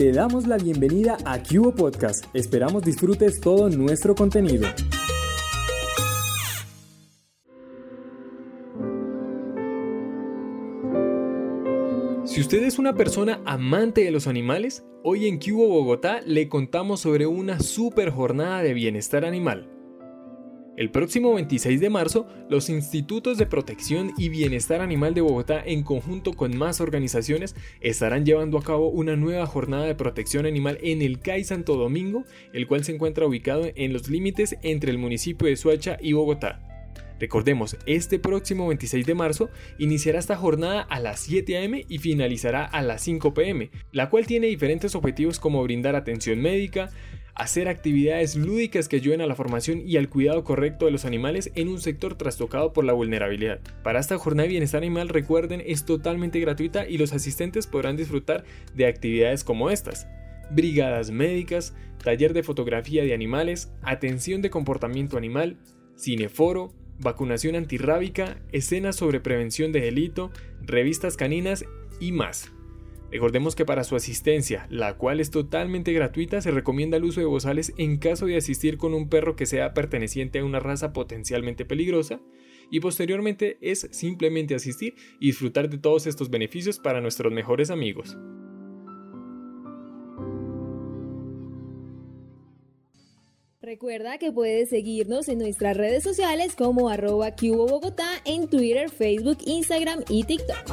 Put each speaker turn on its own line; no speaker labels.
te damos la bienvenida a Cubo Podcast. Esperamos disfrutes todo nuestro contenido. Si usted es una persona amante de los animales, hoy en Cubo Bogotá le contamos sobre una super jornada de bienestar animal. El próximo 26 de marzo, los Institutos de Protección y Bienestar Animal de Bogotá, en conjunto con más organizaciones, estarán llevando a cabo una nueva jornada de protección animal en el CAI Santo Domingo, el cual se encuentra ubicado en los límites entre el municipio de Suacha y Bogotá. Recordemos, este próximo 26 de marzo iniciará esta jornada a las 7 am y finalizará a las 5 pm, la cual tiene diferentes objetivos como brindar atención médica, hacer actividades lúdicas que ayuden a la formación y al cuidado correcto de los animales en un sector trastocado por la vulnerabilidad. Para esta jornada de bienestar animal recuerden es totalmente gratuita y los asistentes podrán disfrutar de actividades como estas. Brigadas médicas, taller de fotografía de animales, atención de comportamiento animal, cineforo, vacunación antirrábica, escenas sobre prevención de delito, revistas caninas y más. Recordemos que para su asistencia, la cual es totalmente gratuita, se recomienda el uso de bozales en caso de asistir con un perro que sea perteneciente a una raza potencialmente peligrosa, y posteriormente es simplemente asistir y disfrutar de todos estos beneficios para nuestros mejores amigos.
Recuerda que puedes seguirnos en nuestras redes sociales como arroba Cubo Bogotá en Twitter, Facebook, Instagram y TikTok.